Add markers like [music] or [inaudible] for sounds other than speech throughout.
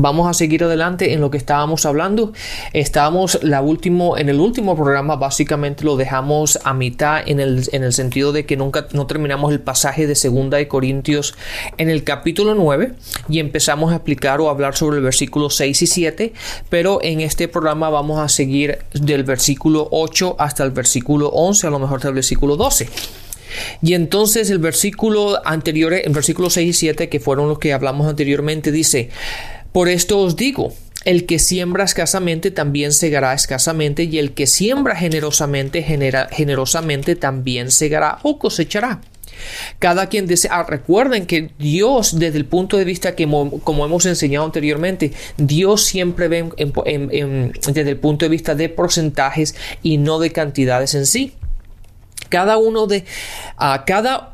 Vamos a seguir adelante en lo que estábamos hablando. Estábamos la último, en el último programa básicamente lo dejamos a mitad en el, en el sentido de que nunca no terminamos el pasaje de segunda de Corintios en el capítulo 9 y empezamos a explicar o hablar sobre el versículo 6 y 7, pero en este programa vamos a seguir del versículo 8 hasta el versículo 11, a lo mejor hasta el versículo 12. Y entonces el versículo anterior, el versículo 6 y 7, que fueron los que hablamos anteriormente, dice, por esto os digo, el que siembra escasamente también segará escasamente, y el que siembra generosamente, generosamente también segará o cosechará. Cada quien desea. Ah, recuerden que Dios, desde el punto de vista que, como hemos enseñado anteriormente, Dios siempre ve desde el punto de vista de porcentajes y no de cantidades en sí cada uno de uh, cada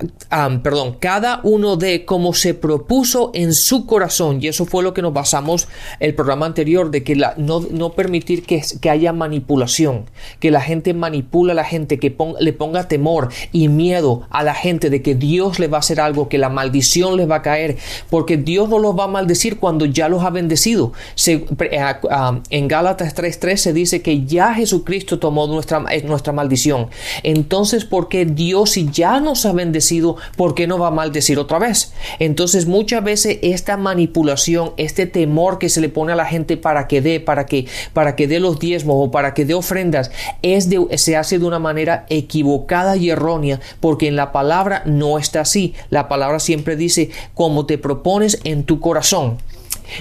perdón cada uno de como se propuso en su corazón. Y eso fue lo que nos basamos el programa anterior de que la, no, no, permitir que, que, haya manipulación que la gente manipula a la gente que le ponga temor y miedo a la gente de que Dios le va a hacer algo que la maldición les va a caer porque Dios no los va a maldecir cuando ya los ha bendecido. Se, uh, en Gálatas 3.3 se dice que ya Jesucristo tomó nuestra, eh, nuestra maldición. Entonces porque Dios si ya nos ha bendecido, ¿por qué no va a maldecir otra vez? Entonces muchas veces esta manipulación, este temor que se le pone a la gente para que dé, para que, para que dé los diezmos o para que dé ofrendas, es de, se hace de una manera equivocada y errónea, porque en la palabra no está así. La palabra siempre dice, como te propones en tu corazón.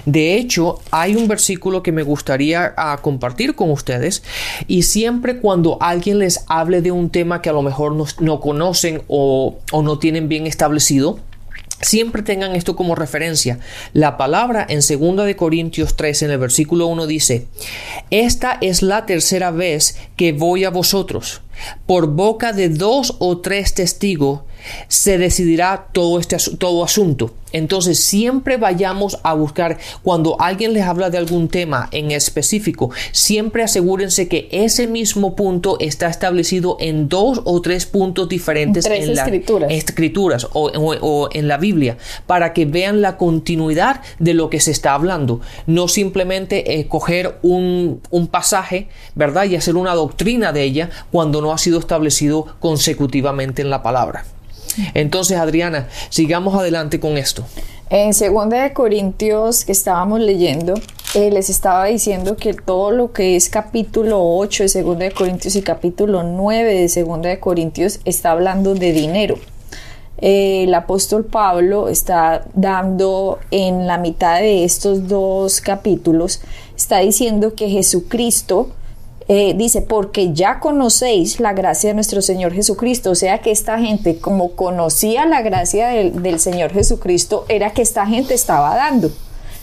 De hecho, hay un versículo que me gustaría ah, compartir con ustedes y siempre cuando alguien les hable de un tema que a lo mejor no, conocen o, o no tienen bien establecido, Siempre tengan esto como referencia. La palabra en 2 de Corintios 3 en el versículo 1 dice, "Esta es la tercera vez que voy a vosotros. Por boca de dos o tres testigos se decidirá todo este todo asunto. Entonces siempre vayamos a buscar cuando alguien les habla de algún tema en específico, siempre asegúrense que ese mismo punto está establecido en dos o tres puntos diferentes en, las escrituras, o, en la Biblia para que vean la continuidad de lo que se está hablando, no simplemente eh, coger un, un pasaje, ¿verdad? Y hacer una doctrina de ella cuando no ha sido establecido consecutivamente en la palabra. Entonces, Adriana, sigamos adelante con esto. En 2 de Corintios que estábamos leyendo, eh, les estaba diciendo que todo lo que es capítulo 8 de 2 de Corintios y capítulo 9 de 2 de Corintios está hablando de dinero. Eh, el apóstol Pablo está dando en la mitad de estos dos capítulos, está diciendo que Jesucristo eh, dice, porque ya conocéis la gracia de nuestro Señor Jesucristo. O sea que esta gente, como conocía la gracia del, Señor Jesucristo, era que esta gente estaba dando.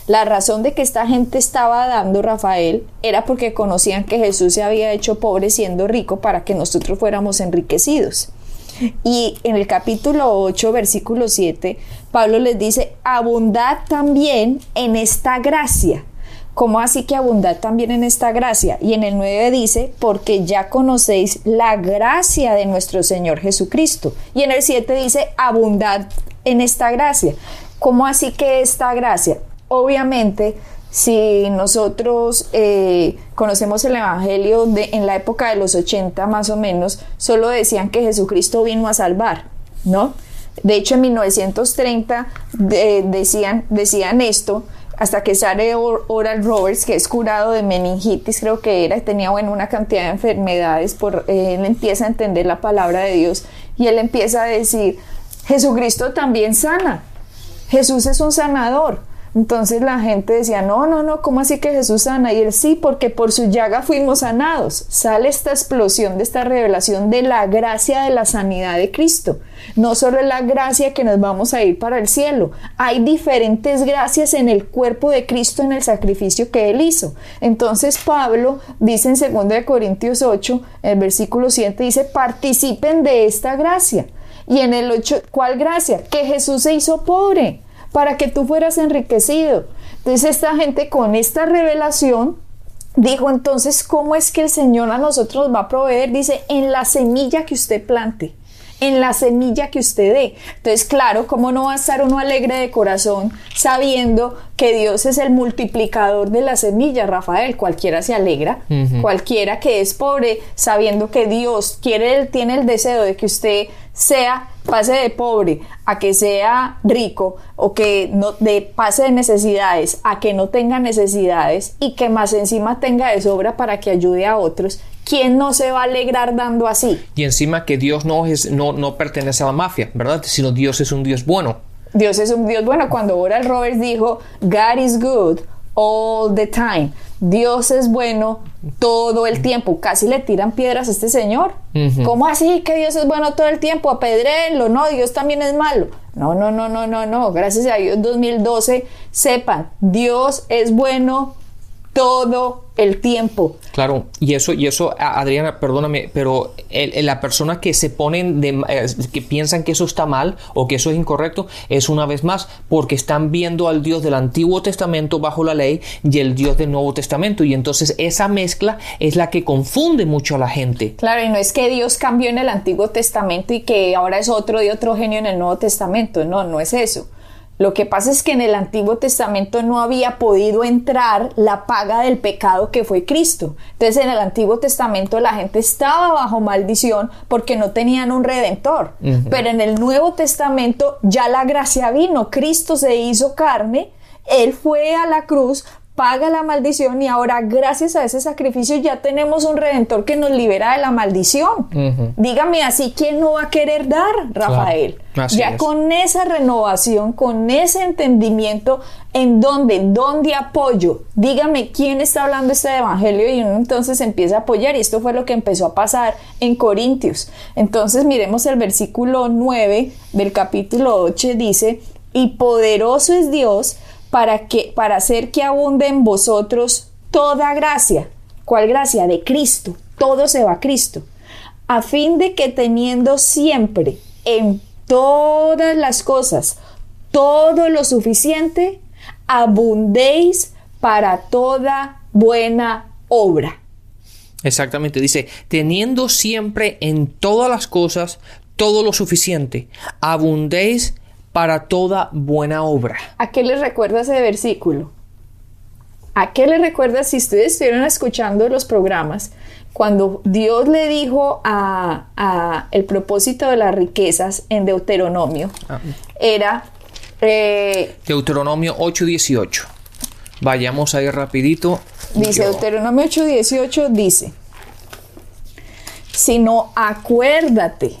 La razón de que esta gente estaba dando, Rafael, era porque conocían que Jesús se había hecho pobre siendo rico para que nosotros fuéramos enriquecidos. Y en el capítulo 8, versículo 7, Pablo les dice, abundad también en esta gracia ¿Cómo así que abundad también en esta gracia? Y en el 9 dice, porque ya conocéis la gracia de nuestro Señor Jesucristo. Y en el 7 dice, abundad en esta gracia. ¿Cómo así que esta gracia? Obviamente, si nosotros eh, conocemos el Evangelio de, en la época de los 80 más o menos, solo decían que Jesucristo vino a salvar, ¿no? De hecho, en 1930 decían, decían esto, hasta que sale Oral Roberts, que es curado de meningitis, creo que era, tenía bueno, una cantidad de enfermedades, por, eh, él empieza a entender la palabra de Dios y él empieza a decir, Jesucristo también sana, Jesús es un sanador. Entonces la gente decía, no, no, no, ¿cómo así que Jesús sana? Y él sí, porque por su llaga fuimos sanados. Sale esta explosión de esta revelación de la gracia de la sanidad de Cristo. No solo es la gracia que nos vamos a ir para el cielo, hay diferentes gracias en el cuerpo de Cristo en el sacrificio que él hizo. Entonces Pablo dice en 2 Corintios 8, el versículo 7, dice, participen de esta gracia. Y en el 8, ¿cuál gracia? Que Jesús se hizo pobre para que tú fueras enriquecido. Entonces esta gente con esta revelación dijo entonces, ¿cómo es que el Señor a nosotros nos va a proveer? Dice, en la semilla que usted plante en la semilla que usted dé. Entonces, claro, ¿cómo no va a estar uno alegre de corazón sabiendo que Dios es el multiplicador de la semilla, Rafael? Cualquiera se alegra, cualquiera que es pobre sabiendo que Dios quiere, tiene el deseo de que usted sea pase de pobre a que sea rico o que no de pase de necesidades a que no tenga necesidades y que más encima tenga de sobra para que ayude a otros ¿quién no se va a alegrar dando así? Y encima que Dios no, es, no, no pertenece a la mafia, ¿verdad? Sino Dios es un Dios bueno. Dios es un Dios bueno. Cuando Oral Roberts dijo, God is good all the time. Dios es bueno todo el tiempo. Casi le tiran piedras a este señor. ¿Cómo así que Dios es bueno todo el tiempo? Apedréenlo. No, Dios también es malo. No, no, no, no, no, no. Gracias a Dios 2012, sepan, Dios es bueno todo el tiempo. Claro, y eso, y eso, Adriana, perdóname, pero la persona que se ponen de, eh, que piensan que eso está mal o que eso es incorrecto, es una vez más porque están viendo al Dios del Antiguo Testamento bajo la ley y el Dios del Nuevo Testamento. Y entonces esa mezcla es la que confunde mucho a la gente. Claro, y no es que Dios cambió en el Antiguo Testamento y que ahora es otro de otro genio en el Nuevo Testamento. No, no es eso. Lo que pasa es que en el Antiguo Testamento no había podido entrar la paga del pecado que fue Cristo. Entonces en el Antiguo Testamento la gente estaba bajo maldición porque no tenían un redentor. Pero en el Nuevo Testamento ya la gracia vino, Cristo se hizo carne, Él fue a la cruz, paga la maldición y ahora gracias a ese sacrificio ya tenemos un redentor que nos libera de la maldición. Dígame así, ¿quién no va a querer dar, Rafael? Ya con esa renovación, con ese entendimiento, ¿en dónde? ¿Dónde apoyo? Dígame quién está hablando este evangelio y uno entonces empieza a apoyar y esto fue lo que empezó a pasar en Corintios. Entonces miremos el versículo 9 del capítulo 8 dice, y poderoso es Dios para, que, para hacer que abunde en vosotros toda gracia. ¿Cuál gracia? De Cristo. Todo se va a Cristo. A fin de que teniendo siempre en todas las cosas todo lo suficiente, abundéis para toda buena obra. Exactamente, dice, teniendo siempre en todas las cosas todo lo suficiente, abundéis para toda buena obra. ¿A qué les recuerda ese versículo? ¿A qué les recuerda si ustedes estuvieron escuchando los programas? Cuando Dios le dijo a, el propósito de las riquezas en Deuteronomio, ah. era... Eh, Deuteronomio 8.18. Vayamos ahí rapidito. Dice Deuteronomio 8.18, dice, sino acuérdate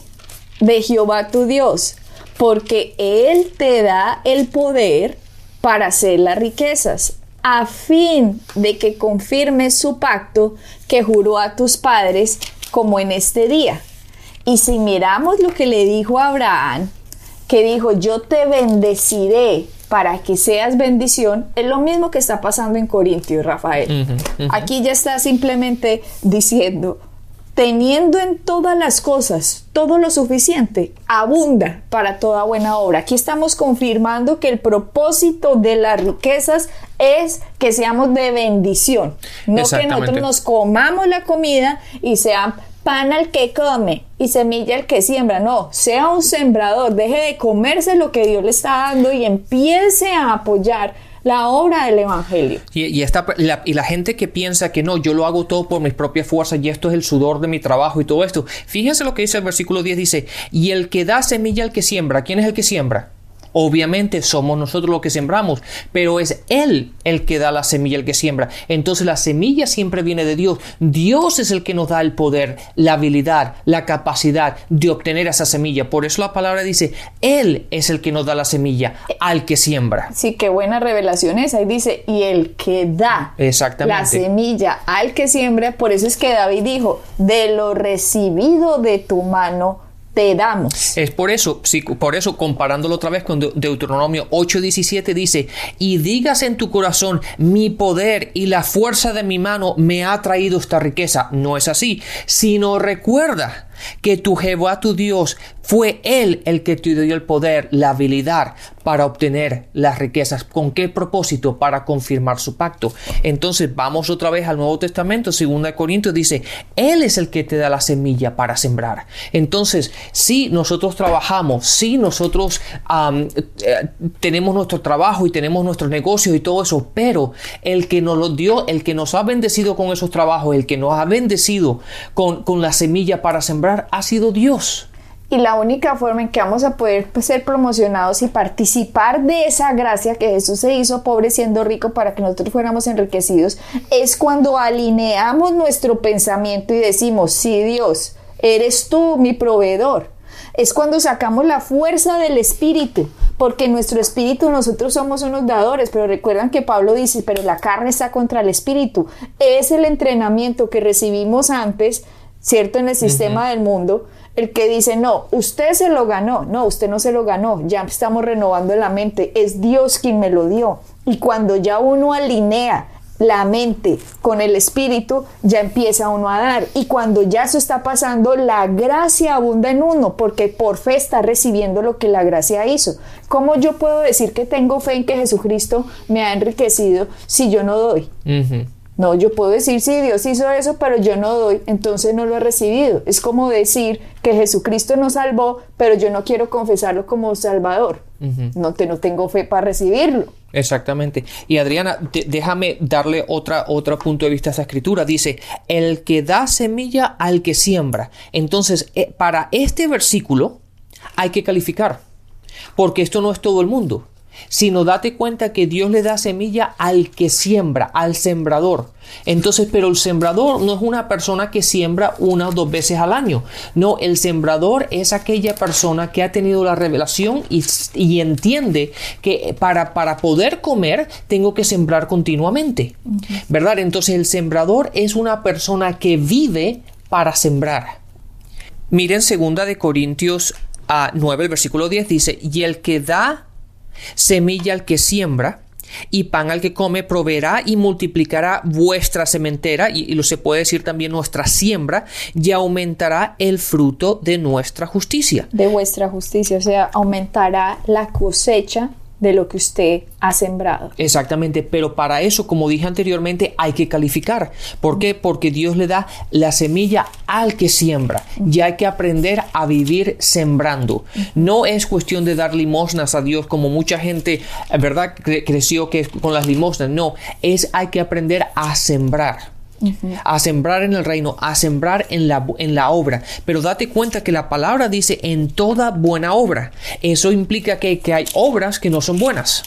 de Jehová tu Dios porque Él te da el poder para hacer las riquezas, a fin de que confirmes su pacto que juró a tus padres como en este día. Y si miramos lo que le dijo a Abraham, que dijo, yo te bendeciré para que seas bendición, es lo mismo que está pasando en Corintios, Rafael. Aquí ya está simplemente diciendo, teniendo en todas las cosas todo lo suficiente, abunda para toda buena obra. Aquí estamos confirmando que el propósito de las riquezas es que seamos de bendición, no que nosotros nos comamos la comida y sea pan al que come y semilla al que siembra. No, sea un sembrador, deje de comerse lo que Dios le está dando y empiece a apoyar la obra del Evangelio. Y, y, la, y la gente que piensa que no, yo lo hago todo por mis propias fuerzas y esto es el sudor de mi trabajo y todo esto. Fíjense lo que dice el versículo 10, dice, y el que da semilla al que siembra, ¿quién es el que siembra? Obviamente somos nosotros los que sembramos, pero es Él el que da la semilla, el que siembra. Entonces la semilla siempre viene de Dios. Dios es el que nos da el poder, la habilidad, la capacidad de obtener esa semilla. Por eso la palabra dice, Él es el que nos da la semilla al que siembra. Sí, qué buena revelación es. Ahí dice, y el que da Exactamente. la semilla al que siembra. Por eso es que David dijo, de lo recibido de tu mano te damos. Es por eso, por eso comparándolo otra vez con De- Deuteronomio 8:17 dice, y digas en tu corazón, mi poder y la fuerza de mi mano me ha traído esta riqueza. No es así, sino recuerda que tu Jehová tu Dios fue Él el que te dio el poder, la habilidad para obtener las riquezas. ¿Con qué propósito? Para confirmar su pacto. Entonces vamos otra vez al Nuevo Testamento, 2 Corintios dice, Él es el que te da la semilla para sembrar. Entonces, si nosotros trabajamos, si nosotros eh, tenemos nuestro trabajo y tenemos nuestros negocios y todo eso, pero el que nos lo dio, el que nos ha bendecido con esos trabajos, el que nos ha bendecido con, con la semilla para sembrar, ha sido Dios. Y la única forma en que vamos a poder pues, ser promocionados y participar de esa gracia que Jesús se hizo pobre siendo rico para que nosotros fuéramos enriquecidos es cuando alineamos nuestro pensamiento y decimos, sí Dios, eres tú mi proveedor. Es cuando sacamos la fuerza del espíritu, porque nuestro espíritu nosotros somos unos dadores, pero recuerdan que Pablo dice, pero la carne está contra el espíritu. Es el entrenamiento que recibimos antes, ¿cierto? En el sistema del mundo, el que dice, no, usted se lo ganó, no, usted no se lo ganó, ya estamos renovando la mente, es Dios quien me lo dio. Y cuando ya uno alinea la mente con el espíritu, ya empieza uno a dar. Y cuando ya eso está pasando, la gracia abunda en uno, porque por fe está recibiendo lo que la gracia hizo. ¿Cómo yo puedo decir que tengo fe en que Jesucristo me ha enriquecido si yo no doy? Ujú. No, yo puedo decir, sí, Dios hizo eso, pero yo no doy, entonces no lo he recibido. Es como decir que Jesucristo nos salvó, pero yo no quiero confesarlo como Salvador. no, te, no tengo fe para recibirlo. Exactamente. Y Adriana, de- déjame darle otra, otro punto de vista a esa escritura. Dice, el que da semilla al que siembra. Entonces, eh, para este versículo hay que calificar, porque esto no es todo el mundo, sino date cuenta que Dios le da semilla al que siembra, al sembrador. Entonces, pero el sembrador no es una persona que siembra una o dos veces al año. No, el sembrador es aquella persona que ha tenido la revelación y, y entiende que para, para poder comer tengo que sembrar continuamente. ¿Verdad? Entonces, el sembrador es una persona que vive para sembrar. Miren segunda de Corintios a 9, el versículo 10 dice, y el que da semilla al que siembra y pan al que come, proveerá y multiplicará vuestra sementera, y, lo se puede decir también nuestra siembra, y aumentará el fruto de nuestra justicia. De vuestra justicia, o sea, aumentará la cosecha de lo que usted ha sembrado. Exactamente, pero para eso, como dije anteriormente, hay que calificar. ¿Por qué? Porque Dios le da la semilla al que siembra. Y hay que aprender a vivir sembrando. No es cuestión de dar limosnas a Dios como mucha gente, ¿verdad? Cre- creció que con las limosnas. No, es hay que aprender a sembrar. A sembrar en el reino, a sembrar en la, en la obra. Pero date cuenta que la palabra dice en toda buena obra. Eso implica que, que hay obras que no son buenas.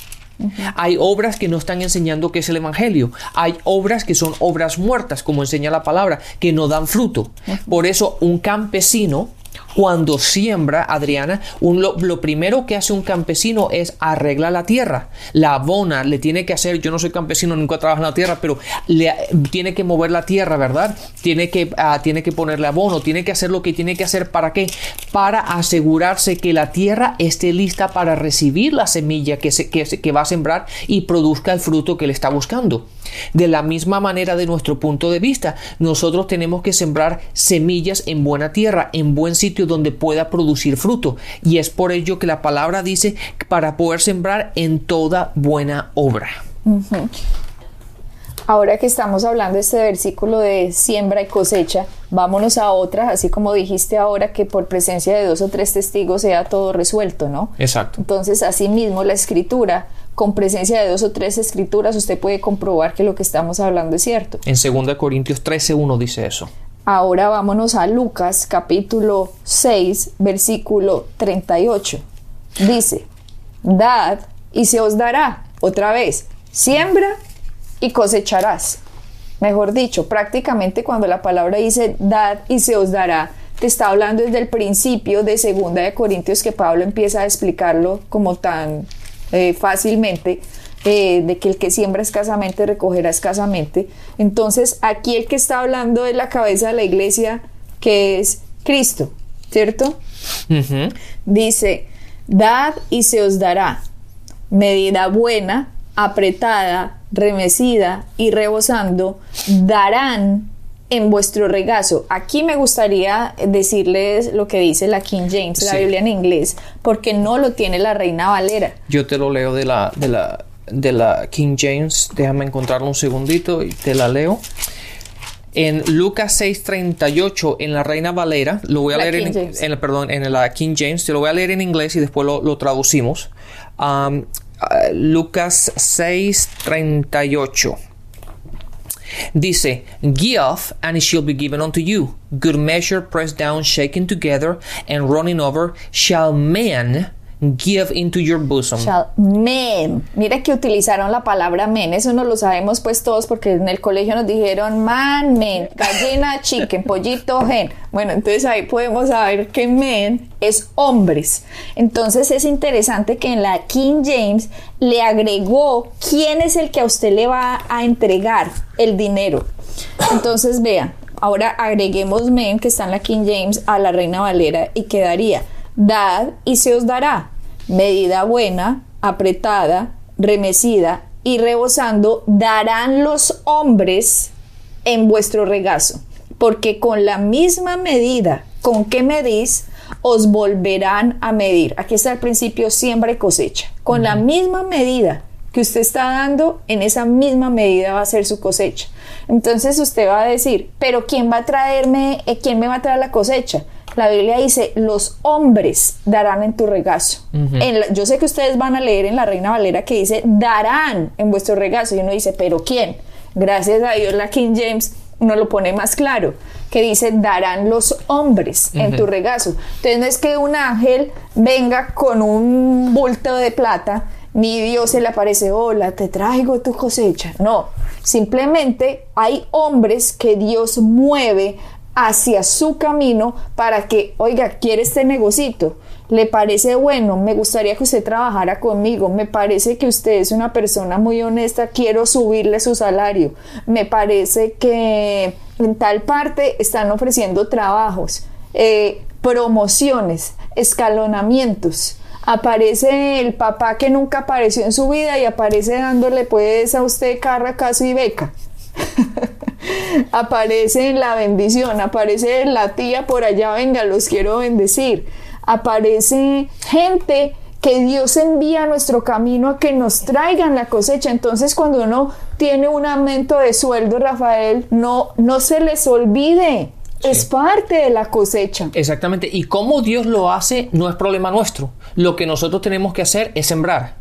Hay obras que no están enseñando que es el Evangelio. Hay obras que son obras muertas, como enseña la palabra, que no dan fruto. Por eso un campesino, cuando siembra, Adriana, lo, primero que hace un campesino es arreglar la tierra. La abona, le tiene que hacer, yo no soy campesino, nunca trabajo en la tierra, pero le, tiene que mover la tierra, ¿verdad? Tiene que, ah, tiene que ponerle abono, tiene que hacer lo que tiene que hacer. ¿Para qué? Para asegurarse que la tierra esté lista para recibir la semilla que, se- que, se- que va a sembrar y produzca el fruto que le está buscando. De la misma manera, de nuestro punto de vista, nosotros tenemos que sembrar semillas en buena tierra, en buen sitio donde pueda producir fruto. Y es por ello que la palabra dice para poder sembrar en toda buena obra. Ahora que estamos hablando de este versículo de siembra y cosecha, vámonos a otra, así como dijiste ahora que por presencia de dos o tres testigos sea todo resuelto, ¿no? Exacto. Entonces, asimismo, la escritura, con presencia de dos o tres escrituras, usted puede comprobar que lo que estamos hablando es cierto. En 2 Corintios 13.1 dice eso. Ahora vámonos a Lucas capítulo 6, versículo 38. Dice, dad y se os dará. Otra vez, siembra y cosecharás. Mejor dicho, prácticamente cuando la palabra dice dad y se os dará, te está hablando desde el principio de Segunda de Corintios que Pablo empieza a explicarlo como tan eh, fácilmente, eh, de que el que siembra escasamente recogerá escasamente. Entonces, aquí el que está hablando es la cabeza de la iglesia, que es Cristo, ¿cierto? Dice, dad y se os dará medida buena, apretada, remecida y rebosando, darán en vuestro regazo. Aquí me gustaría decirles lo que dice la King James, la Biblia en inglés, porque no lo tiene la Reina Valera. Yo te lo leo de la, de la, de la King James. Déjame encontrarlo un segundito y te la leo. En Lucas 6:38 en la Reina Valera, lo voy a leer en, perdón, en la King James, te lo voy a leer en inglés y después lo, traducimos. Um, uh, Lucas 6:38 Dice, Give, and it shall be given unto you. Good measure, pressed down, shaken together, and running over, shall men give into your bosom. Shall men. Mira que utilizaron la palabra men. Eso no lo sabemos pues todos porque en el colegio nos dijeron man, men, gallina, chicken, pollito, gen. Bueno, entonces ahí podemos saber que men es hombres. Entonces es interesante que en la King James le agregó quién es el que a usted le va a entregar el dinero. Entonces vean, ahora agreguemos men que está en la King James a la Reina Valera y quedaría dad y se os dará medida buena, apretada, remecida y rebosando, darán los hombres en vuestro regazo, porque con la misma medida con que medís, os volverán a medir. Aquí está el principio siembra y cosecha. Con la misma medida que usted está dando, en esa misma medida va a ser su cosecha. Entonces usted va a decir, pero ¿quién va a traerme, eh, quién me va a traer la cosecha? La Biblia dice, los hombres darán en tu regazo. yo sé que ustedes van a leer en la Reina Valera que dice, darán en vuestro regazo. Y uno dice, pero ¿quién? Gracias a Dios la King James uno lo pone más claro, que dice, darán los hombres en tu regazo. Entonces no es que un ángel venga con un bulto de plata, ni Dios se le aparece, hola, te traigo tu cosecha. No, simplemente hay hombres que Dios mueve hacia su camino para que, oiga, quiere este negocito, le parece bueno, me gustaría que usted trabajara conmigo, me parece que usted es una persona muy honesta, quiero subirle su salario, me parece que en tal parte están ofreciendo trabajos, eh, promociones, escalonamientos. Aparece el papá que nunca apareció en su vida y aparece dándole pues a usted carra, caso y beca. [laughs] aparece la bendición, aparece la tía por allá, venga, los quiero bendecir. Aparece gente que Dios envía a nuestro camino a que nos traigan la cosecha. Entonces, cuando uno tiene un aumento de sueldo, Rafael, no, no se les olvide es parte de la cosecha. Exactamente. Y cómo Dios lo hace no es problema nuestro. Lo que nosotros tenemos que hacer es sembrar.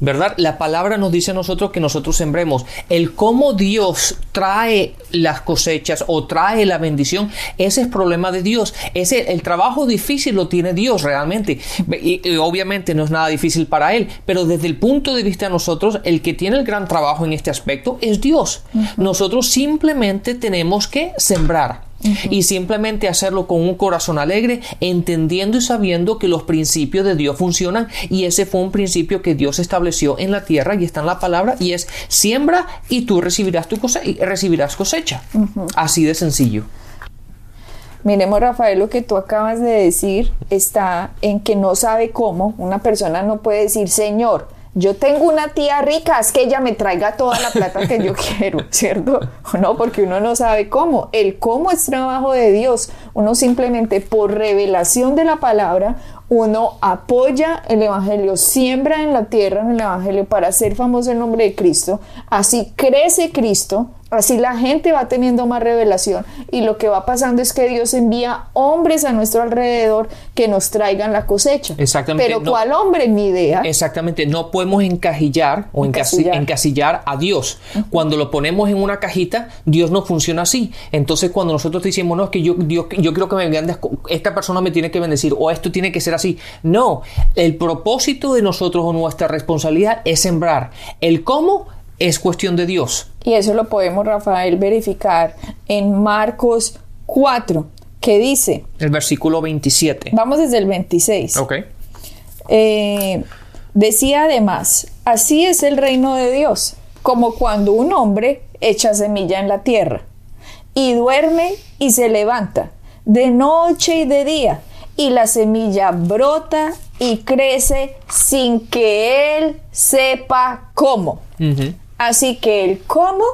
¿Verdad? La palabra nos dice a nosotros que nosotros sembremos. El cómo Dios trae las cosechas o trae la bendición, ese es problema de Dios. Ese, el trabajo difícil lo tiene Dios realmente. Y, obviamente no es nada difícil para Él. Pero desde el punto de vista de nosotros, el que tiene el gran trabajo en este aspecto es Dios. Nosotros simplemente tenemos que sembrar y simplemente hacerlo con un corazón alegre, entendiendo y sabiendo que los principios de Dios funcionan y ese fue un principio que Dios estableció en la tierra y está en la palabra y es siembra y tú recibirás tu cosecha, recibirás cosecha. Así de sencillo. Miremos, Rafael, lo que tú acabas de decir está en que no sabe cómo. Una persona no puede decir, Señor, yo tengo una tía rica, es que ella me traiga toda la plata que yo [laughs] quiero, ¿cierto? No, porque uno no sabe cómo. El cómo es trabajo de Dios. Uno simplemente por revelación de la palabra, uno apoya el Evangelio, siembra en la tierra en el Evangelio para hacer famoso el nombre de Cristo. Así crece Cristo, Así la gente va teniendo más revelación y lo que va pasando es que Dios envía hombres a nuestro alrededor que nos traigan la cosecha. Exactamente. Pero ¿cuál hombre? Ni idea. Exactamente. No podemos encajillar o encasillar, encasillar a Dios. Cuando lo ponemos en una cajita, Dios no funciona así. Entonces cuando nosotros decimos, no, es que yo, Dios, yo creo que me esta persona me tiene que bendecir o esto tiene que ser así. No, el propósito de nosotros o nuestra responsabilidad es sembrar. El cómo es cuestión de Dios. Y eso lo podemos, Rafael, verificar en Marcos 4, que dice... El versículo 27. Vamos desde el 26. Ok. Eh, decía además, así es el reino de Dios, como cuando un hombre echa semilla en la tierra, y duerme y se levanta, de noche y de día, y la semilla brota y crece sin que él sepa cómo. Así que el cómo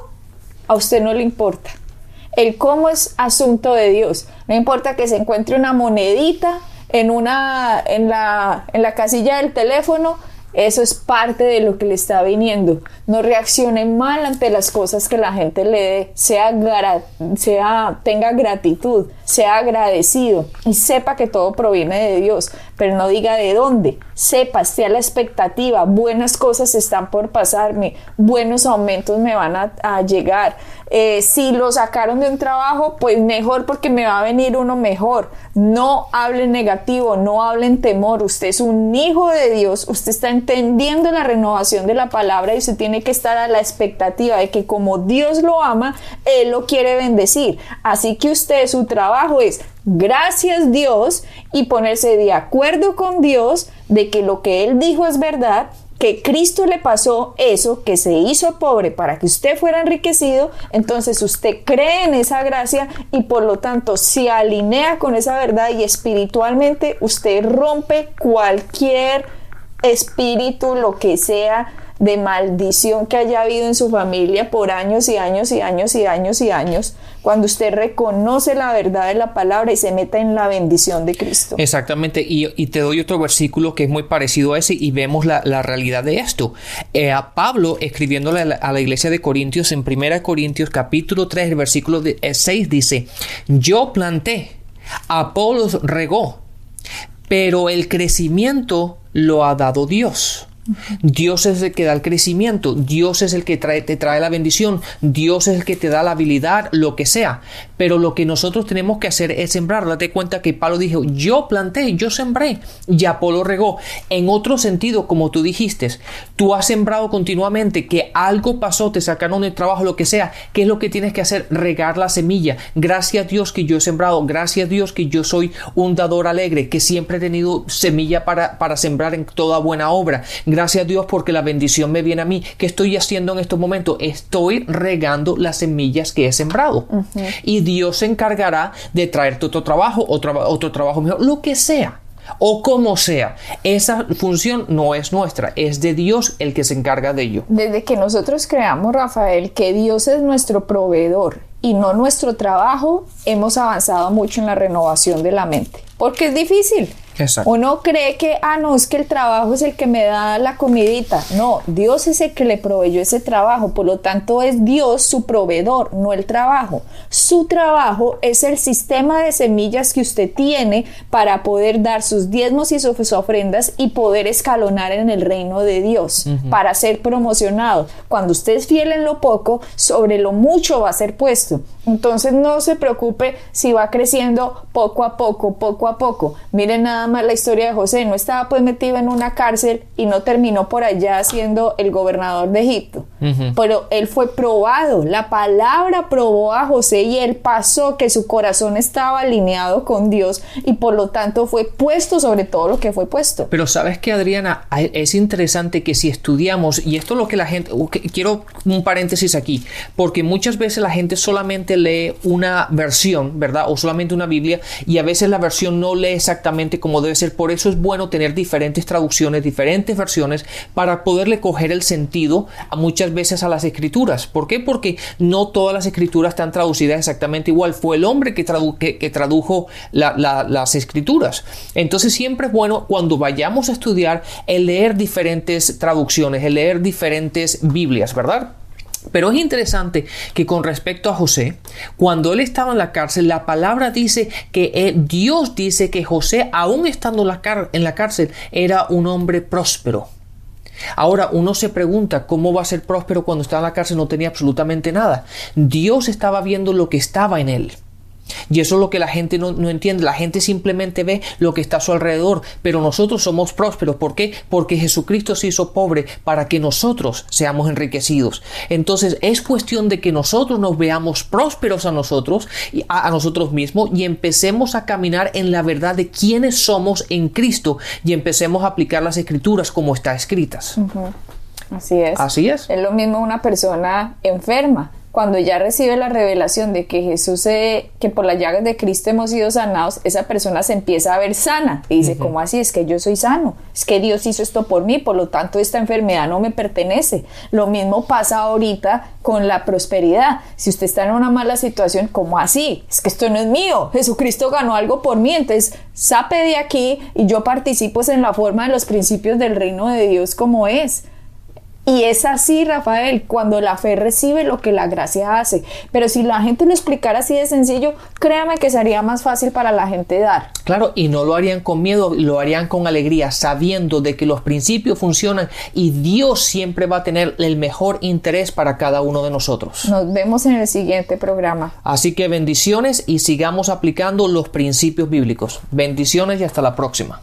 a usted no le importa. El cómo es asunto de Dios. No importa que se encuentre una monedita en una en la, en la casilla del teléfono eso es parte de lo que le está viniendo. No reaccione mal ante las cosas que la gente le dé. Sea, tenga gratitud, sea agradecido y sepa que todo proviene de Dios, pero no diga de dónde. Sepa, esté a la expectativa. Buenas cosas están por pasarme, buenos aumentos me van a, llegar. Eh, si lo sacaron de un trabajo, pues mejor porque me va a venir uno mejor. No hablen negativo, no hablen temor. Usted es un hijo de Dios, usted está entendiendo la renovación de la palabra y usted tiene que estar a la expectativa de que como Dios lo ama, Él lo quiere bendecir. Así que usted, su trabajo es gracias Dios y ponerse de acuerdo con Dios de que lo que Él dijo es verdad que Cristo le pasó eso, que se hizo pobre para que usted fuera enriquecido, entonces usted cree en esa gracia y por lo tanto se alinea con esa verdad y espiritualmente usted rompe cualquier espíritu, lo que sea de maldición que haya habido en su familia por años y años y años y años y años, cuando usted reconoce la verdad de la palabra y se meta en la bendición de Cristo. Exactamente, y, te doy otro versículo que es muy parecido a ese y vemos la, realidad de esto. Eh, a Pablo, escribiéndole a la, iglesia de Corintios, en 1 Corintios capítulo 3, el versículo 6 eh, dice, yo planté, Apolos regó, pero el crecimiento lo ha dado Dios. Dios es el que da el crecimiento, Dios es el que te trae la bendición, Dios es el que te da la habilidad, lo que sea. Pero lo que nosotros tenemos que hacer es sembrar. Date cuenta que Pablo dijo, yo planté, yo sembré, y Apolo regó. En otro sentido, como tú dijiste, tú has sembrado continuamente, que algo pasó, te sacaron del trabajo, lo que sea. ¿Qué es lo que tienes que hacer? Regar la semilla. Gracias a Dios que yo he sembrado, gracias a Dios que yo soy un dador alegre, que siempre he tenido semilla para, para sembrar en toda buena obra. Gracias a Dios porque la bendición me viene a mí. ¿Qué estoy haciendo en estos momentos? Estoy regando las semillas que he sembrado. Y Dios se encargará de traerte otro trabajo, otro, otro trabajo mejor, lo que sea o como sea. Esa función no es nuestra, es de Dios el que se encarga de ello. Desde que nosotros creamos, Rafael, que Dios es nuestro proveedor y no nuestro trabajo, hemos avanzado mucho en la renovación de la mente, porque es difícil. Uno cree que, ah, no, es que el trabajo es el que me da la comidita. No, Dios es el que le proveyó ese trabajo. Por lo tanto, es Dios su proveedor, no el trabajo. Su trabajo es el sistema de semillas que usted tiene para poder dar sus diezmos y sus ofrendas y poder escalonar en el reino de Dios, para ser promocionado. Cuando usted es fiel en lo poco, sobre lo mucho va a ser puesto. Entonces, no se preocupe si va creciendo poco a poco, poco a poco. Miren nada más la historia de José, no estaba pues metido en una cárcel y no terminó por allá siendo el gobernador de Egipto, pero él fue probado, la palabra probó a José y él pasó que su corazón estaba alineado con Dios y por lo tanto fue puesto sobre todo lo que fue puesto. Pero sabes que Adriana, es interesante que si estudiamos, y esto es lo que la gente, quiero un paréntesis aquí, porque muchas veces la gente solamente lee una versión, ¿verdad? O solamente una Biblia y a veces la versión no lee exactamente como debe ser. Por eso es bueno tener diferentes traducciones, diferentes versiones para poderle coger el sentido a muchas veces a las escrituras. ¿Por qué? Porque no todas las escrituras están traducidas exactamente igual. Fue el hombre que, que, tradujo las escrituras. Entonces siempre es bueno cuando vayamos a estudiar el leer diferentes traducciones, el leer diferentes Biblias, ¿verdad? Pero es interesante que con respecto a José, cuando él estaba en la cárcel, la palabra dice que eh, Dios dice que José, aún estando en la cárcel, era un hombre próspero. Ahora uno se pregunta cómo va a ser próspero cuando estaba en la cárcel no tenía absolutamente nada. Dios estaba viendo lo que estaba en él. Y eso es lo que la gente no, entiende. La gente simplemente ve lo que está a su alrededor. Pero nosotros somos prósperos. ¿Por qué? Porque Jesucristo se hizo pobre para que nosotros seamos enriquecidos. Entonces es cuestión de que nosotros nos veamos prósperos a nosotros, a, a nosotros mismos y empecemos a caminar en la verdad de quiénes somos en Cristo y empecemos a aplicar las escrituras como está escritas. Así es. Así es. Es lo mismo una persona enferma cuando ya recibe la revelación de que Jesús, que por las llagas de Cristo hemos sido sanados, esa persona se empieza a ver sana y dice, ¿cómo así? Es que yo soy sano, es que Dios hizo esto por mí, por lo tanto esta enfermedad no me pertenece. Lo mismo pasa ahorita con la prosperidad. Si usted está en una mala situación, ¿cómo así? Es que esto no es mío, Jesucristo ganó algo por mí, entonces sape de aquí y yo participo en la forma de los principios del reino de Dios como es. Y es así, Rafael, cuando la fe recibe lo que la gracia hace. Pero si la gente lo explicara así de sencillo, créame que sería más fácil para la gente dar. Claro, y no lo harían con miedo, lo harían con alegría, sabiendo de que los principios funcionan y Dios siempre va a tener el mejor interés para cada uno de nosotros. Nos vemos en el siguiente programa. Así que bendiciones y sigamos aplicando los principios bíblicos. Bendiciones y hasta la próxima.